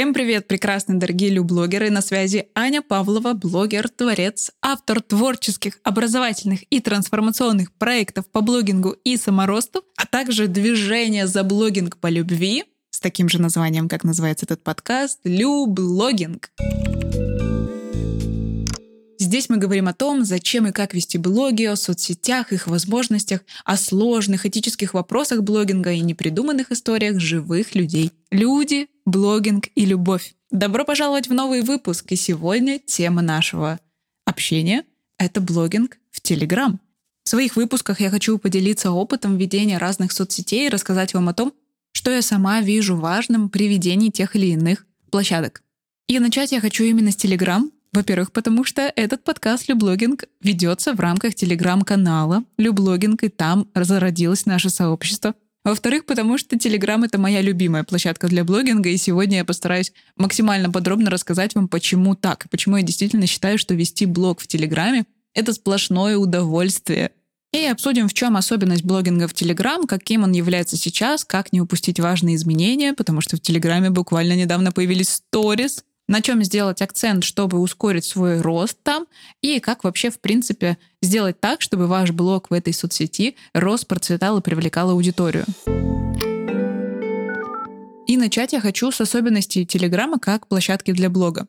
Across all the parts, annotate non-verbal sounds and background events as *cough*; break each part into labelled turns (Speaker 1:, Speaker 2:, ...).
Speaker 1: Всем привет, прекрасные дорогие люблогеры! На связи Аня Павлова, блогер, творец, автор творческих, образовательных и трансформационных проектов по блогингу и саморосту, а также движение за блогинг по любви с таким же названием, как называется этот подкаст, «Люблогинг». Здесь мы говорим о том, зачем и как вести блоги, о соцсетях, их возможностях, о сложных этических вопросах блогинга и непридуманных историях живых людей. Люди, блогинг и любовь. Добро пожаловать в новый выпуск, и сегодня тема нашего общения — это блогинг в Телеграм. В своих выпусках я хочу поделиться опытом ведения разных соцсетей и рассказать вам о том, что я сама вижу важным при ведении тех или иных площадок. И начать я хочу именно с Телеграм, во-первых, потому что этот подкаст «Люблогинг» ведется в рамках телеграм-канала «Люблогинг», и там зародилось наше сообщество. Во-вторых, потому что Телеграм — это моя любимая площадка для блогинга, и сегодня я постараюсь максимально подробно рассказать вам, почему так, почему я действительно считаю, что вести блог в Телеграме — это сплошное удовольствие. И обсудим, в чем особенность блогинга в Телеграм, каким он является сейчас, как не упустить важные изменения, потому что в Телеграме буквально недавно появились сторис, на чем сделать акцент, чтобы ускорить свой рост там, и как вообще, в принципе, сделать так, чтобы ваш блог в этой соцсети рос, процветал и привлекал аудиторию. И начать я хочу с особенностей Телеграма как площадки для блога.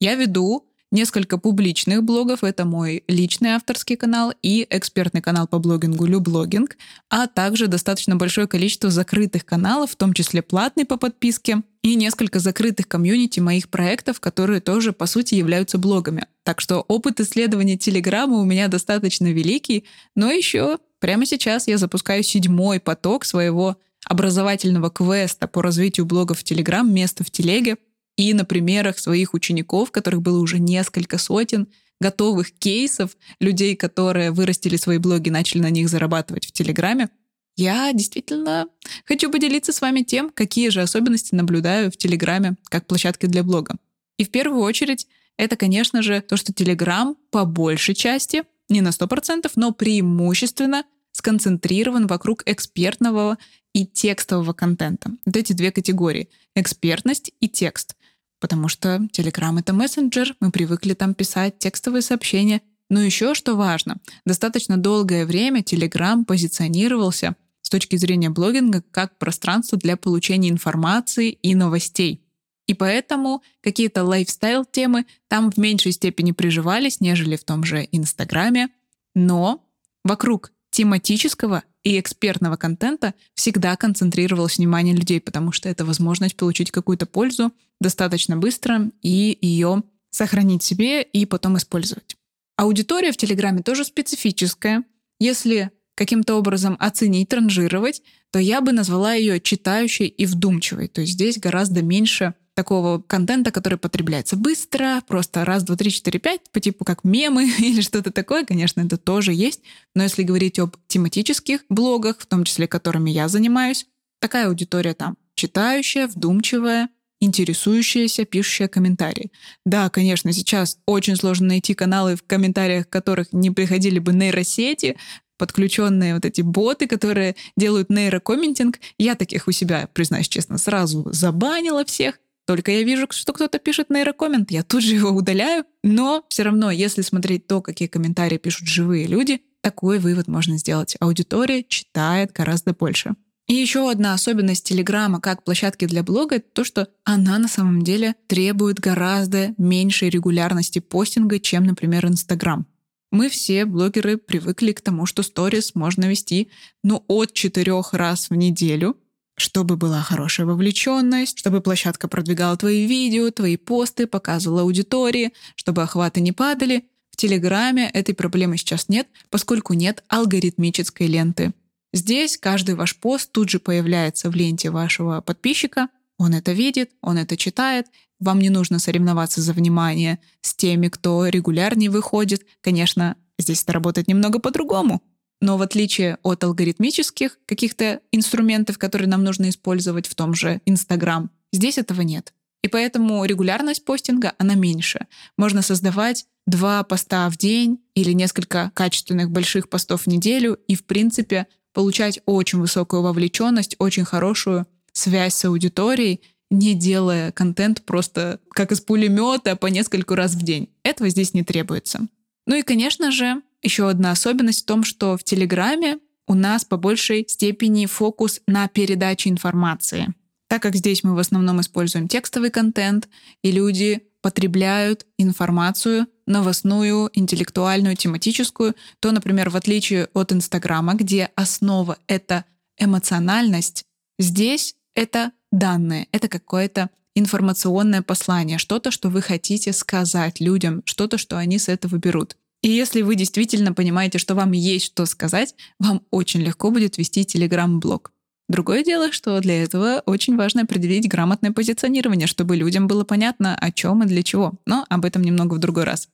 Speaker 1: Я веду несколько публичных блогов. Это мой личный авторский канал и экспертный канал по блогингу Люблогинг, а также достаточно большое количество закрытых каналов, в том числе платный по подписке, и несколько закрытых комьюнити моих проектов, которые тоже, по сути, являются блогами. Так что опыт исследования Телеграма у меня достаточно великий, но еще прямо сейчас я запускаю седьмой поток своего образовательного квеста по развитию блогов в Телеграм «Место в телеге», и на примерах своих учеников, которых было уже несколько сотен, готовых кейсов людей, которые вырастили свои блоги, начали на них зарабатывать в Телеграме, я действительно хочу поделиться с вами тем, какие же особенности наблюдаю в Телеграме как площадке для блога. И в первую очередь это, конечно же, то, что Телеграм по большей части, не на 100%, но преимущественно сконцентрирован вокруг экспертного и текстового контента. Вот эти две категории — экспертность и текст потому что Telegram — это мессенджер, мы привыкли там писать текстовые сообщения. Но еще что важно, достаточно долгое время Telegram позиционировался с точки зрения блогинга как пространство для получения информации и новостей. И поэтому какие-то лайфстайл-темы там в меньшей степени приживались, нежели в том же Инстаграме. Но вокруг тематического и экспертного контента всегда концентрировалось внимание людей, потому что это возможность получить какую-то пользу достаточно быстро и ее сохранить себе и потом использовать. Аудитория в Телеграме тоже специфическая. Если каким-то образом оценить, ранжировать, то я бы назвала ее читающей и вдумчивой. То есть здесь гораздо меньше такого контента, который потребляется быстро, просто раз, два, три, четыре, пять, по типу как мемы *laughs* или что-то такое, конечно, это тоже есть. Но если говорить об тематических блогах, в том числе которыми я занимаюсь, такая аудитория там читающая, вдумчивая, интересующаяся, пишущая комментарии. Да, конечно, сейчас очень сложно найти каналы, в комментариях которых не приходили бы нейросети, подключенные вот эти боты, которые делают нейрокомментинг. Я таких у себя, признаюсь честно, сразу забанила всех. Только я вижу, что кто-то пишет нейрокоммент, я тут же его удаляю. Но все равно, если смотреть то, какие комментарии пишут живые люди, такой вывод можно сделать. Аудитория читает гораздо больше. И еще одна особенность Телеграма как площадки для блога — это то, что она на самом деле требует гораздо меньшей регулярности постинга, чем, например, Инстаграм. Мы все, блогеры, привыкли к тому, что сторис можно вести ну, от четырех раз в неделю, чтобы была хорошая вовлеченность, чтобы площадка продвигала твои видео, твои посты, показывала аудитории, чтобы охваты не падали. В Телеграме этой проблемы сейчас нет, поскольку нет алгоритмической ленты. Здесь каждый ваш пост тут же появляется в ленте вашего подписчика, он это видит, он это читает, вам не нужно соревноваться за внимание с теми, кто регулярнее выходит. Конечно, здесь это работает немного по-другому. Но в отличие от алгоритмических каких-то инструментов, которые нам нужно использовать в том же Инстаграм, здесь этого нет. И поэтому регулярность постинга, она меньше. Можно создавать два поста в день или несколько качественных больших постов в неделю и, в принципе, получать очень высокую вовлеченность, очень хорошую связь с аудиторией не делая контент просто как из пулемета по нескольку раз в день. Этого здесь не требуется. Ну и, конечно же, еще одна особенность в том, что в Телеграме у нас по большей степени фокус на передаче информации. Так как здесь мы в основном используем текстовый контент, и люди потребляют информацию новостную, интеллектуальную, тематическую, то, например, в отличие от Инстаграма, где основа — это эмоциональность, здесь это данные, это какое-то информационное послание, что-то, что вы хотите сказать людям, что-то, что они с этого берут. И если вы действительно понимаете, что вам есть что сказать, вам очень легко будет вести телеграм-блог. Другое дело, что для этого очень важно определить грамотное позиционирование, чтобы людям было понятно, о чем и для чего. Но об этом немного в другой раз.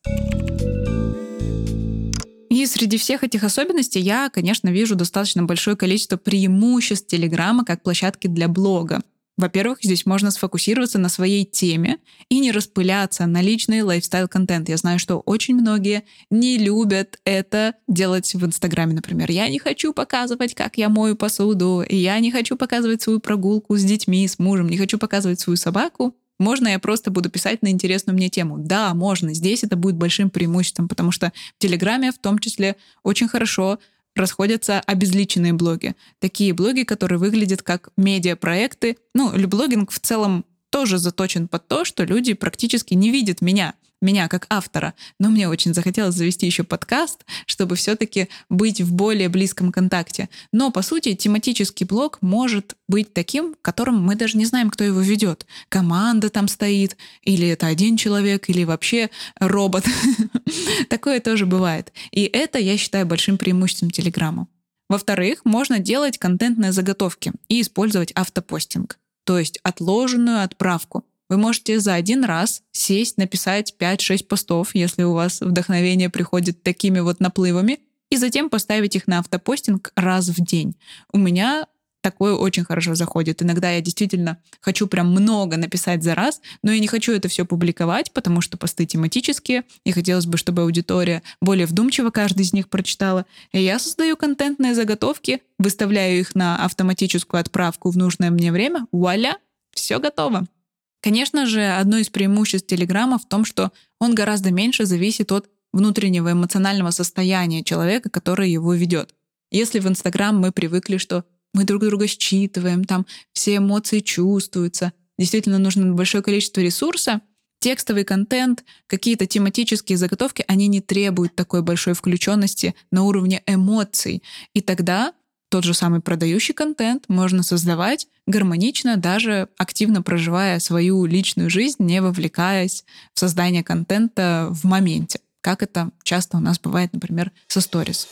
Speaker 1: И среди всех этих особенностей я, конечно, вижу достаточно большое количество преимуществ Телеграма как площадки для блога. Во-первых, здесь можно сфокусироваться на своей теме и не распыляться на личный лайфстайл-контент. Я знаю, что очень многие не любят это делать в Инстаграме, например. Я не хочу показывать, как я мою посуду, я не хочу показывать свою прогулку с детьми, с мужем, не хочу показывать свою собаку. Можно я просто буду писать на интересную мне тему? Да, можно. Здесь это будет большим преимуществом, потому что в Телеграме в том числе очень хорошо расходятся обезличенные блоги. Такие блоги, которые выглядят как медиапроекты. Ну, блогинг в целом тоже заточен под то, что люди практически не видят меня меня как автора, но мне очень захотелось завести еще подкаст, чтобы все-таки быть в более близком контакте. Но, по сути, тематический блог может быть таким, в котором мы даже не знаем, кто его ведет. Команда там стоит, или это один человек, или вообще робот. *laughs* Такое тоже бывает. И это, я считаю, большим преимуществом Телеграма. Во-вторых, можно делать контентные заготовки и использовать автопостинг, то есть отложенную отправку. Вы можете за один раз сесть, написать 5-6 постов, если у вас вдохновение приходит такими вот наплывами, и затем поставить их на автопостинг раз в день. У меня такое очень хорошо заходит. Иногда я действительно хочу прям много написать за раз, но я не хочу это все публиковать, потому что посты тематические, и хотелось бы, чтобы аудитория более вдумчиво каждый из них прочитала. И я создаю контентные заготовки, выставляю их на автоматическую отправку в нужное мне время, вуаля, все готово. Конечно же, одно из преимуществ Телеграма в том, что он гораздо меньше зависит от внутреннего эмоционального состояния человека, который его ведет. Если в Инстаграм мы привыкли, что мы друг друга считываем, там все эмоции чувствуются, действительно нужно большое количество ресурса, текстовый контент, какие-то тематические заготовки, они не требуют такой большой включенности на уровне эмоций. И тогда тот же самый продающий контент можно создавать гармонично, даже активно проживая свою личную жизнь, не вовлекаясь в создание контента в моменте, как это часто у нас бывает, например, со сторис.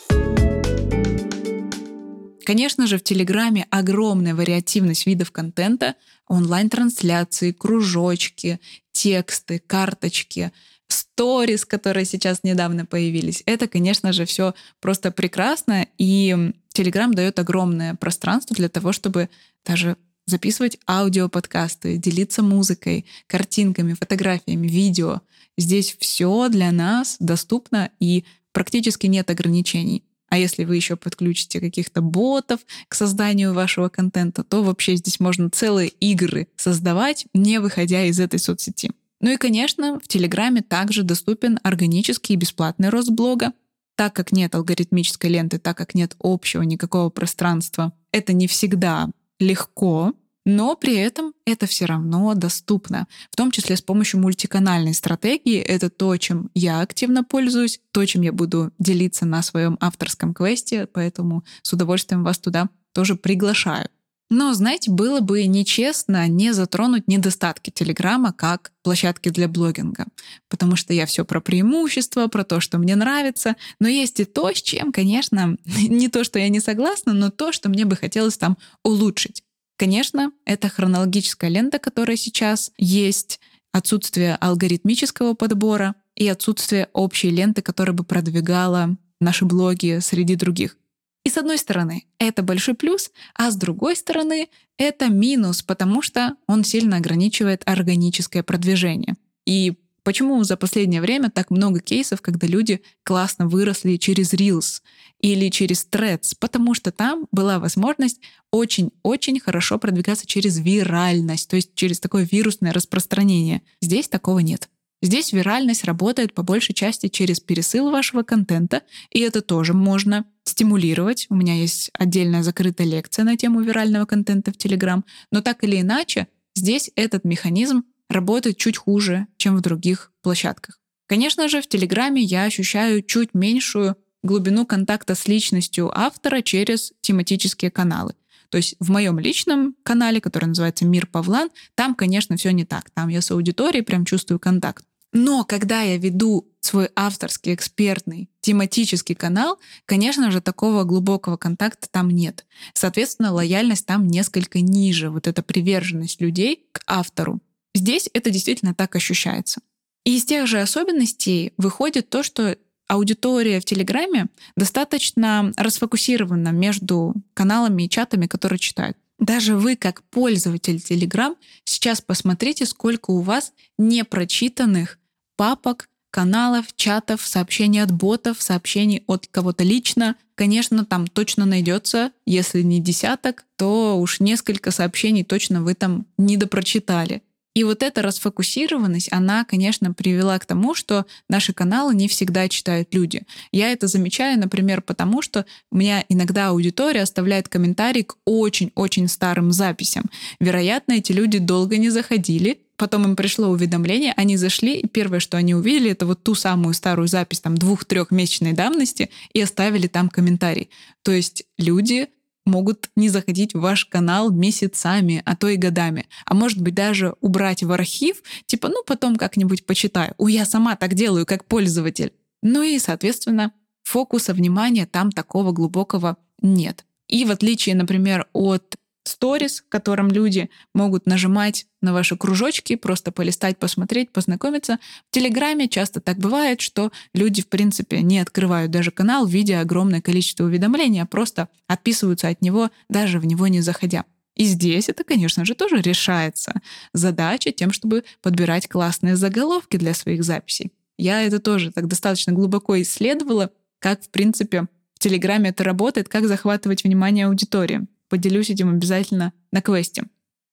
Speaker 1: Конечно же, в Телеграме огромная вариативность видов контента, онлайн-трансляции, кружочки, тексты, карточки, сторис, которые сейчас недавно появились. Это, конечно же, все просто прекрасно, и Телеграм дает огромное пространство для того, чтобы даже записывать аудиоподкасты, делиться музыкой, картинками, фотографиями, видео. Здесь все для нас доступно и практически нет ограничений. А если вы еще подключите каких-то ботов к созданию вашего контента, то вообще здесь можно целые игры создавать, не выходя из этой соцсети. Ну и, конечно, в Телеграме также доступен органический и бесплатный рост блога так как нет алгоритмической ленты, так как нет общего никакого пространства, это не всегда легко, но при этом это все равно доступно, в том числе с помощью мультиканальной стратегии. Это то, чем я активно пользуюсь, то, чем я буду делиться на своем авторском квесте, поэтому с удовольствием вас туда тоже приглашаю. Но, знаете, было бы нечестно не затронуть недостатки Телеграма как площадки для блогинга, потому что я все про преимущества, про то, что мне нравится, но есть и то, с чем, конечно, *laughs* не то, что я не согласна, но то, что мне бы хотелось там улучшить. Конечно, это хронологическая лента, которая сейчас есть, отсутствие алгоритмического подбора и отсутствие общей ленты, которая бы продвигала наши блоги среди других. И с одной стороны, это большой плюс, а с другой стороны, это минус, потому что он сильно ограничивает органическое продвижение. И Почему за последнее время так много кейсов, когда люди классно выросли через Reels или через Threads? Потому что там была возможность очень-очень хорошо продвигаться через виральность, то есть через такое вирусное распространение. Здесь такого нет. Здесь виральность работает по большей части через пересыл вашего контента, и это тоже можно стимулировать. У меня есть отдельная закрытая лекция на тему вирального контента в Telegram. Но так или иначе, здесь этот механизм работает чуть хуже, чем в других площадках. Конечно же, в Телеграме я ощущаю чуть меньшую глубину контакта с личностью автора через тематические каналы. То есть в моем личном канале, который называется «Мир Павлан», там, конечно, все не так. Там я с аудиторией прям чувствую контакт. Но когда я веду свой авторский, экспертный, тематический канал, конечно же, такого глубокого контакта там нет. Соответственно, лояльность там несколько ниже, вот эта приверженность людей к автору. Здесь это действительно так ощущается. И из тех же особенностей выходит то, что аудитория в Телеграме достаточно расфокусирована между каналами и чатами, которые читают. Даже вы, как пользователь Telegram, сейчас посмотрите, сколько у вас непрочитанных папок, каналов, чатов, сообщений от ботов, сообщений от кого-то лично. Конечно, там точно найдется, если не десяток, то уж несколько сообщений точно вы там недопрочитали. И вот эта расфокусированность, она, конечно, привела к тому, что наши каналы не всегда читают люди. Я это замечаю, например, потому что у меня иногда аудитория оставляет комментарий к очень-очень старым записям. Вероятно, эти люди долго не заходили, потом им пришло уведомление, они зашли, и первое, что они увидели, это вот ту самую старую запись там двух-трехмесячной давности и оставили там комментарий. То есть люди могут не заходить в ваш канал месяцами, а то и годами. А может быть даже убрать в архив, типа, ну потом как-нибудь почитаю. У я сама так делаю, как пользователь. Ну и, соответственно, фокуса внимания там такого глубокого нет. И в отличие, например, от сторис, в котором люди могут нажимать на ваши кружочки, просто полистать, посмотреть, познакомиться. В Телеграме часто так бывает, что люди, в принципе, не открывают даже канал, видя огромное количество уведомлений, а просто отписываются от него, даже в него не заходя. И здесь это, конечно же, тоже решается. Задача тем, чтобы подбирать классные заголовки для своих записей. Я это тоже так достаточно глубоко исследовала, как, в принципе, в Телеграме это работает, как захватывать внимание аудитории поделюсь этим обязательно на квесте.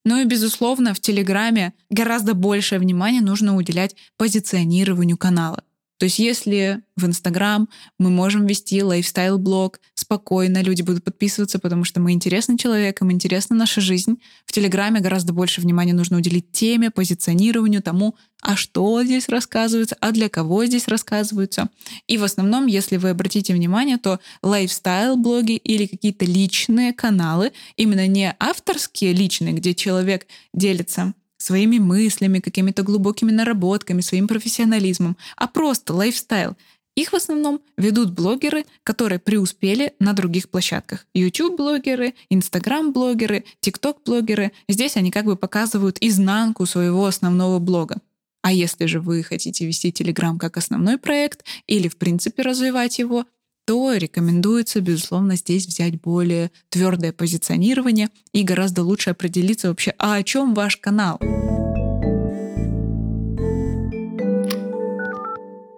Speaker 1: Ну и, безусловно, в Телеграме гораздо большее внимание нужно уделять позиционированию канала. То есть если в Инстаграм мы можем вести лайфстайл-блог, спокойно люди будут подписываться, потому что мы интересны человеком, интересна наша жизнь. В Телеграме гораздо больше внимания нужно уделить теме, позиционированию, тому, а что здесь рассказывается, а для кого здесь рассказываются. И в основном, если вы обратите внимание, то лайфстайл-блоги или какие-то личные каналы, именно не авторские личные, где человек делится своими мыслями, какими-то глубокими наработками, своим профессионализмом, а просто лайфстайл. Их в основном ведут блогеры, которые преуспели на других площадках. YouTube-блогеры, Instagram-блогеры, TikTok-блогеры. Здесь они как бы показывают изнанку своего основного блога. А если же вы хотите вести Telegram как основной проект или, в принципе, развивать его, то рекомендуется, безусловно, здесь взять более твердое позиционирование и гораздо лучше определиться вообще, а о чем ваш канал.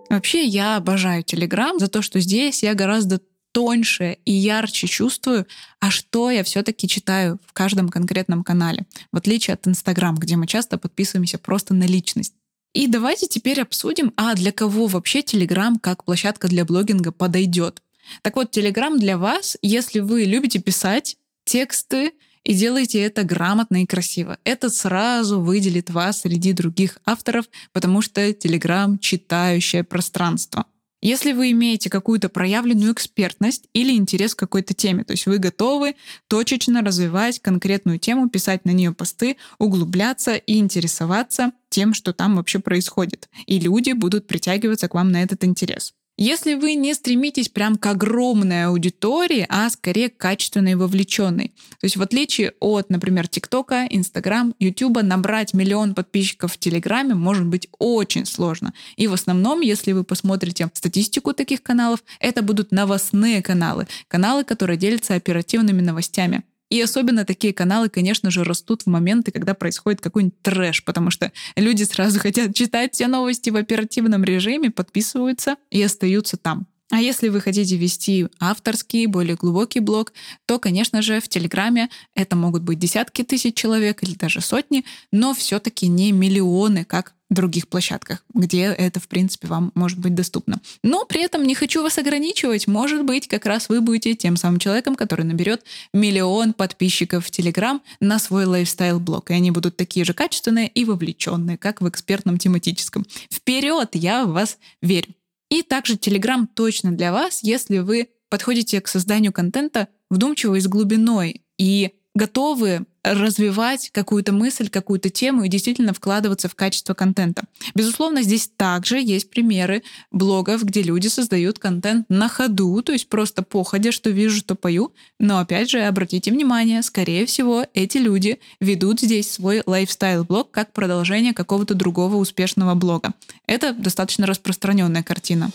Speaker 1: Вообще, я обожаю Telegram за то, что здесь я гораздо тоньше и ярче чувствую, а что я все-таки читаю в каждом конкретном канале, в отличие от Инстаграм, где мы часто подписываемся просто на личность. И давайте теперь обсудим, а для кого вообще Telegram как площадка для блогинга подойдет. Так вот, Telegram для вас, если вы любите писать тексты и делаете это грамотно и красиво. Это сразу выделит вас среди других авторов, потому что Telegram — читающее пространство. Если вы имеете какую-то проявленную экспертность или интерес к какой-то теме, то есть вы готовы точечно развивать конкретную тему, писать на нее посты, углубляться и интересоваться тем, что там вообще происходит. И люди будут притягиваться к вам на этот интерес. Если вы не стремитесь прям к огромной аудитории, а скорее к качественной и вовлеченной. То есть в отличие от, например, ТикТока, Инстаграм, Ютуба, набрать миллион подписчиков в Телеграме может быть очень сложно. И в основном, если вы посмотрите статистику таких каналов, это будут новостные каналы. Каналы, которые делятся оперативными новостями. И особенно такие каналы, конечно же, растут в моменты, когда происходит какой-нибудь трэш, потому что люди сразу *laughs* хотят читать все новости в оперативном режиме, подписываются и остаются там. А если вы хотите вести авторский, более глубокий блог, то, конечно же, в Телеграме это могут быть десятки тысяч человек или даже сотни, но все-таки не миллионы, как в других площадках, где это, в принципе, вам может быть доступно. Но при этом не хочу вас ограничивать. Может быть, как раз вы будете тем самым человеком, который наберет миллион подписчиков в Телеграм на свой лайфстайл-блог. И они будут такие же качественные и вовлеченные, как в экспертном тематическом. Вперед! Я в вас верю. И также Telegram точно для вас, если вы подходите к созданию контента вдумчиво и с глубиной и готовы развивать какую-то мысль, какую-то тему и действительно вкладываться в качество контента. Безусловно, здесь также есть примеры блогов, где люди создают контент на ходу, то есть просто походя, что вижу, что пою. Но опять же, обратите внимание, скорее всего, эти люди ведут здесь свой лайфстайл-блог как продолжение какого-то другого успешного блога. Это достаточно распространенная картина.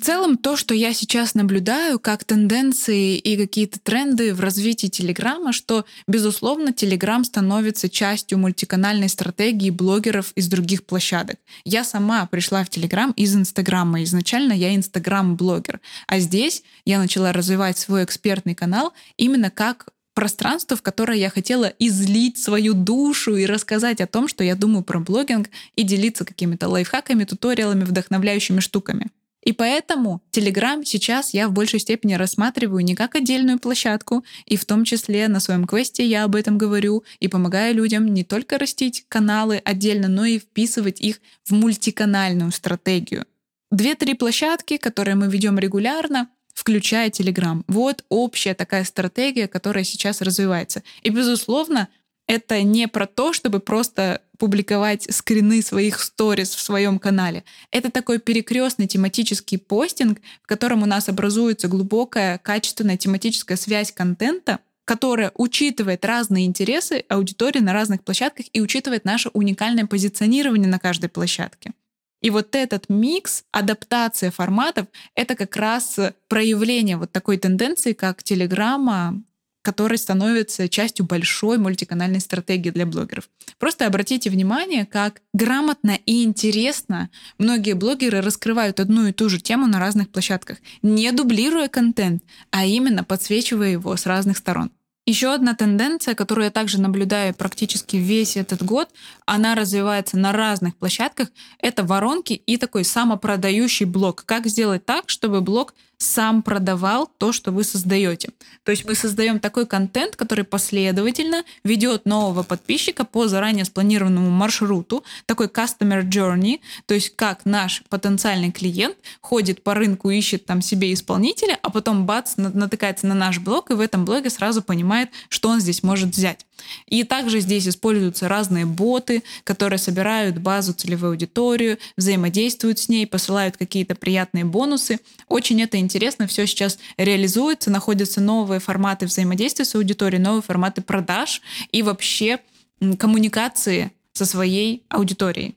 Speaker 1: В целом, то, что я сейчас наблюдаю, как тенденции и какие-то тренды в развитии Телеграма, что, безусловно, Телеграм становится частью мультиканальной стратегии блогеров из других площадок. Я сама пришла в Телеграм из Инстаграма. Изначально я Инстаграм-блогер. А здесь я начала развивать свой экспертный канал именно как пространство, в которое я хотела излить свою душу и рассказать о том, что я думаю про блогинг и делиться какими-то лайфхаками, туториалами, вдохновляющими штуками. И поэтому Telegram сейчас я в большей степени рассматриваю не как отдельную площадку, и в том числе на своем квесте я об этом говорю и помогаю людям не только растить каналы отдельно, но и вписывать их в мультиканальную стратегию. Две-три площадки, которые мы ведем регулярно, включая Telegram. Вот общая такая стратегия, которая сейчас развивается. И, безусловно, это не про то, чтобы просто публиковать скрины своих сториз в своем канале. Это такой перекрестный тематический постинг, в котором у нас образуется глубокая, качественная тематическая связь контента, которая учитывает разные интересы аудитории на разных площадках и учитывает наше уникальное позиционирование на каждой площадке. И вот этот микс, адаптация форматов, это как раз проявление вот такой тенденции, как Телеграма который становится частью большой мультиканальной стратегии для блогеров. Просто обратите внимание, как грамотно и интересно многие блогеры раскрывают одну и ту же тему на разных площадках, не дублируя контент, а именно подсвечивая его с разных сторон. Еще одна тенденция, которую я также наблюдаю практически весь этот год, она развивается на разных площадках, это воронки и такой самопродающий блог. Как сделать так, чтобы блог сам продавал то, что вы создаете. То есть мы создаем такой контент, который последовательно ведет нового подписчика по заранее спланированному маршруту, такой customer journey, то есть как наш потенциальный клиент ходит по рынку, ищет там себе исполнителя, а потом бац, натыкается на наш блог и в этом блоге сразу понимает, что он здесь может взять. И также здесь используются разные боты, которые собирают базу целевой аудиторию, взаимодействуют с ней, посылают какие-то приятные бонусы. Очень это интересно, все сейчас реализуется, находятся новые форматы взаимодействия с аудиторией, новые форматы продаж и вообще коммуникации со своей аудиторией.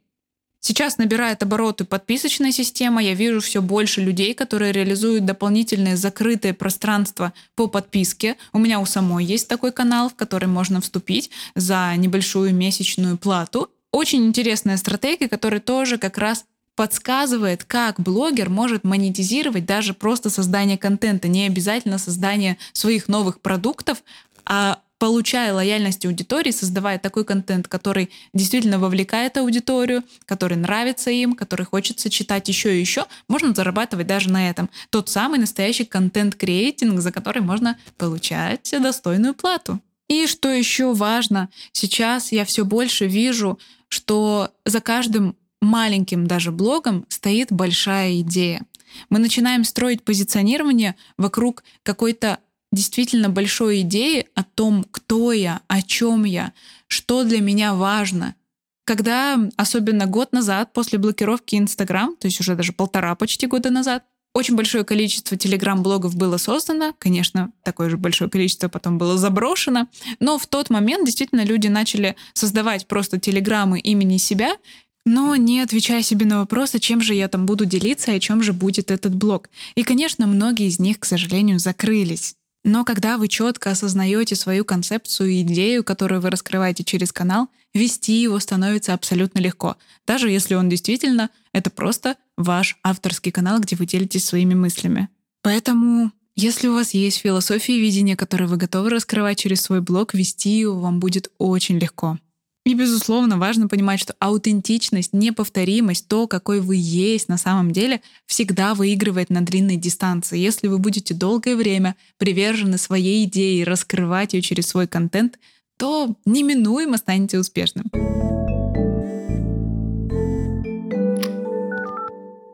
Speaker 1: Сейчас набирает обороты подписочная система. Я вижу все больше людей, которые реализуют дополнительные закрытые пространства по подписке. У меня у самой есть такой канал, в который можно вступить за небольшую месячную плату. Очень интересная стратегия, которая тоже как раз подсказывает, как блогер может монетизировать даже просто создание контента, не обязательно создание своих новых продуктов, а получая лояльность аудитории, создавая такой контент, который действительно вовлекает аудиторию, который нравится им, который хочется читать еще и еще, можно зарабатывать даже на этом. Тот самый настоящий контент-креатинг, за который можно получать достойную плату. И что еще важно, сейчас я все больше вижу, что за каждым маленьким даже блогом стоит большая идея. Мы начинаем строить позиционирование вокруг какой-то действительно большой идеи о том, кто я, о чем я, что для меня важно. Когда, особенно год назад, после блокировки Инстаграм, то есть уже даже полтора почти года назад, очень большое количество телеграм-блогов было создано, конечно, такое же большое количество потом было заброшено, но в тот момент действительно люди начали создавать просто телеграммы имени себя, но не отвечая себе на вопрос, о чем же я там буду делиться, о чем же будет этот блог. И, конечно, многие из них, к сожалению, закрылись. Но когда вы четко осознаете свою концепцию и идею, которую вы раскрываете через канал, вести его становится абсолютно легко. Даже если он действительно это просто ваш авторский канал, где вы делитесь своими мыслями. Поэтому, если у вас есть философия и видение, которые вы готовы раскрывать через свой блог, вести его вам будет очень легко. И, безусловно, важно понимать, что аутентичность, неповторимость, то, какой вы есть на самом деле, всегда выигрывает на длинной дистанции. Если вы будете долгое время привержены своей идее раскрывать ее через свой контент, то неминуемо станете успешным.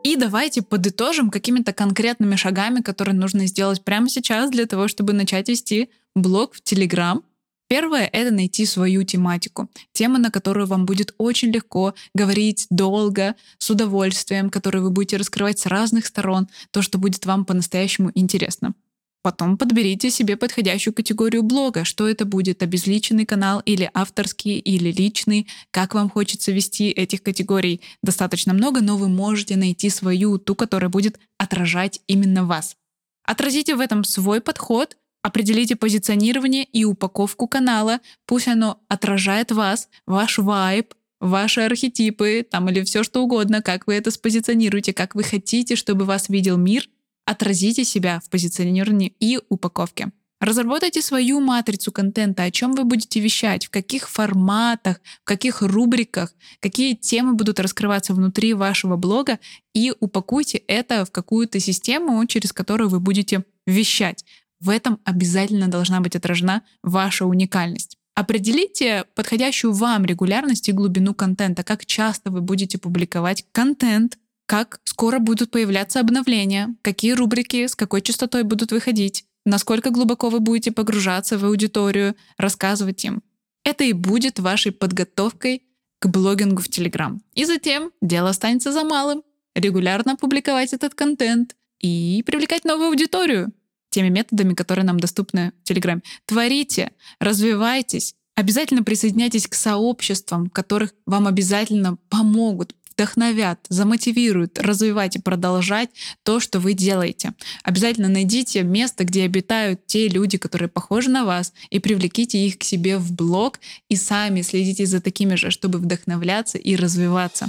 Speaker 1: И давайте подытожим какими-то конкретными шагами, которые нужно сделать прямо сейчас для того, чтобы начать вести блог в Телеграм Первое — это найти свою тематику. Тема, на которую вам будет очень легко говорить долго, с удовольствием, которую вы будете раскрывать с разных сторон, то, что будет вам по-настоящему интересно. Потом подберите себе подходящую категорию блога, что это будет, обезличенный канал или авторский, или личный, как вам хочется вести этих категорий. Достаточно много, но вы можете найти свою, ту, которая будет отражать именно вас. Отразите в этом свой подход, Определите позиционирование и упаковку канала. Пусть оно отражает вас, ваш вайб, ваши архетипы там или все что угодно, как вы это спозиционируете, как вы хотите, чтобы вас видел мир. Отразите себя в позиционировании и упаковке. Разработайте свою матрицу контента, о чем вы будете вещать, в каких форматах, в каких рубриках, какие темы будут раскрываться внутри вашего блога, и упакуйте это в какую-то систему, через которую вы будете вещать. В этом обязательно должна быть отражена ваша уникальность. Определите подходящую вам регулярность и глубину контента, как часто вы будете публиковать контент, как скоро будут появляться обновления, какие рубрики с какой частотой будут выходить, насколько глубоко вы будете погружаться в аудиторию, рассказывать им. Это и будет вашей подготовкой к блогингу в Телеграм. И затем дело останется за малым. Регулярно публиковать этот контент и привлекать новую аудиторию теми методами, которые нам доступны в Телеграме. Творите, развивайтесь, обязательно присоединяйтесь к сообществам, которых вам обязательно помогут, вдохновят, замотивируют развивать и продолжать то, что вы делаете. Обязательно найдите место, где обитают те люди, которые похожи на вас, и привлеките их к себе в блог, и сами следите за такими же, чтобы вдохновляться и развиваться.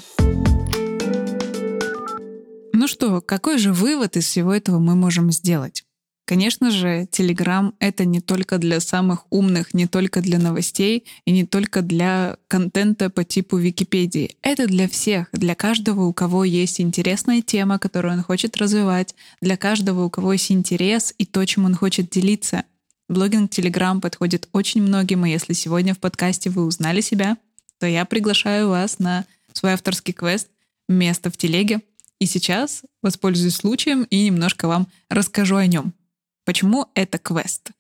Speaker 1: Ну что, какой же вывод из всего этого мы можем сделать? Конечно же, Telegram — это не только для самых умных, не только для новостей и не только для контента по типу Википедии. Это для всех, для каждого, у кого есть интересная тема, которую он хочет развивать, для каждого, у кого есть интерес и то, чем он хочет делиться. Блогинг Telegram подходит очень многим, и если сегодня в подкасте вы узнали себя, то я приглашаю вас на свой авторский квест «Место в телеге». И сейчас воспользуюсь случаем и немножко вам расскажу о нем. Почему это квест?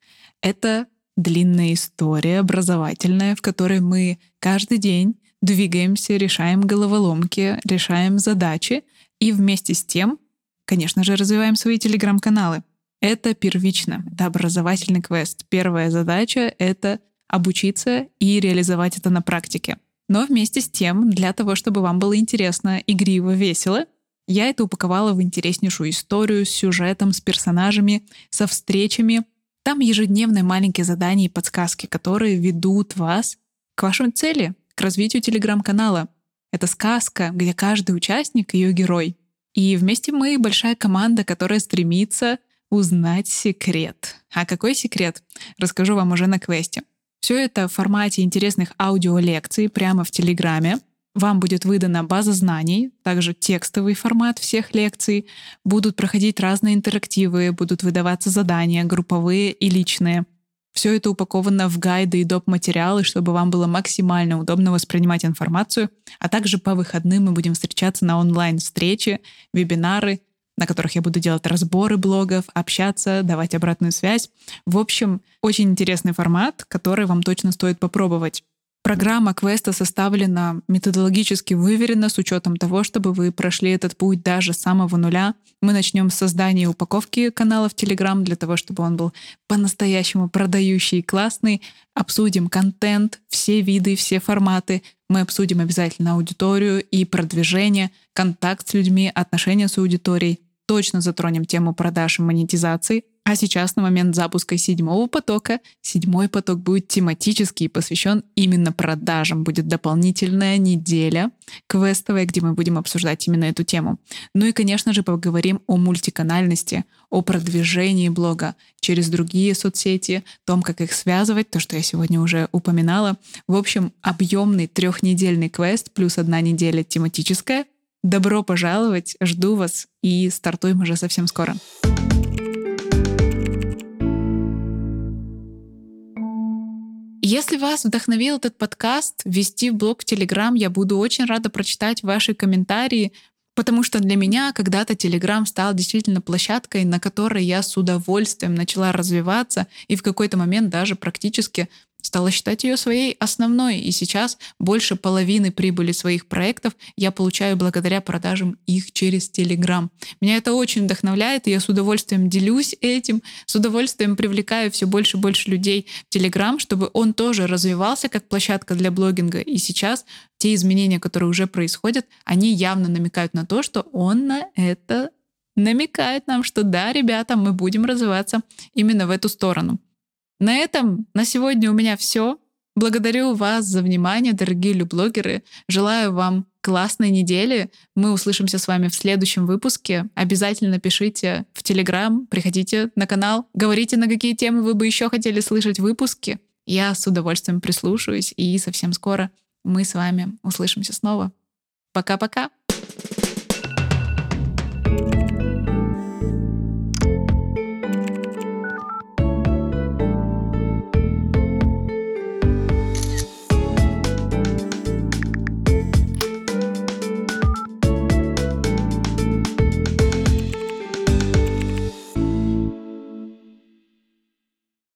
Speaker 1: Это длинная история образовательная, в которой мы каждый день двигаемся, решаем головоломки, решаем задачи и вместе с тем, конечно же, развиваем свои телеграм-каналы. Это первично, это образовательный квест. Первая задача — это обучиться и реализовать это на практике. Но вместе с тем, для того, чтобы вам было интересно, игриво, весело, я это упаковала в интереснейшую историю с сюжетом, с персонажами, со встречами. Там ежедневные маленькие задания и подсказки, которые ведут вас к вашей цели, к развитию телеграм-канала. Это сказка, где каждый участник — ее герой. И вместе мы — большая команда, которая стремится узнать секрет. А какой секрет? Расскажу вам уже на квесте. Все это в формате интересных аудиолекций прямо в Телеграме. Вам будет выдана база знаний, также текстовый формат всех лекций, будут проходить разные интерактивы, будут выдаваться задания, групповые и личные. Все это упаковано в гайды и доп. материалы, чтобы вам было максимально удобно воспринимать информацию, а также по выходным мы будем встречаться на онлайн-встречи, вебинары, на которых я буду делать разборы блогов, общаться, давать обратную связь. В общем, очень интересный формат, который вам точно стоит попробовать. Программа квеста составлена методологически выверена с учетом того, чтобы вы прошли этот путь даже с самого нуля. Мы начнем с создания упаковки канала в Telegram для того, чтобы он был по-настоящему продающий и классный. Обсудим контент, все виды, все форматы. Мы обсудим обязательно аудиторию и продвижение, контакт с людьми, отношения с аудиторией. Точно затронем тему продаж и монетизации, а сейчас, на момент запуска седьмого потока, седьмой поток будет тематический и посвящен именно продажам. Будет дополнительная неделя квестовая, где мы будем обсуждать именно эту тему. Ну и, конечно же, поговорим о мультиканальности, о продвижении блога через другие соцсети, том, как их связывать, то, что я сегодня уже упоминала. В общем, объемный трехнедельный квест плюс одна неделя тематическая. Добро пожаловать, жду вас и стартуем уже совсем скоро. Если вас вдохновил этот подкаст, ввести в блог в Телеграм, я буду очень рада прочитать ваши комментарии, потому что для меня когда-то Телеграм стал действительно площадкой, на которой я с удовольствием начала развиваться и в какой-то момент даже практически стала считать ее своей основной, и сейчас больше половины прибыли своих проектов я получаю благодаря продажам их через Telegram. Меня это очень вдохновляет, и я с удовольствием делюсь этим, с удовольствием привлекаю все больше и больше людей в Telegram, чтобы он тоже развивался как площадка для блогинга. И сейчас те изменения, которые уже происходят, они явно намекают на то, что он на это намекает нам, что да, ребята, мы будем развиваться именно в эту сторону. На этом на сегодня у меня все. Благодарю вас за внимание, дорогие люблогеры. Желаю вам классной недели. Мы услышимся с вами в следующем выпуске. Обязательно пишите в Телеграм, приходите на канал, говорите, на какие темы вы бы еще хотели слышать выпуски. Я с удовольствием прислушаюсь, и совсем скоро мы с вами услышимся снова. Пока-пока!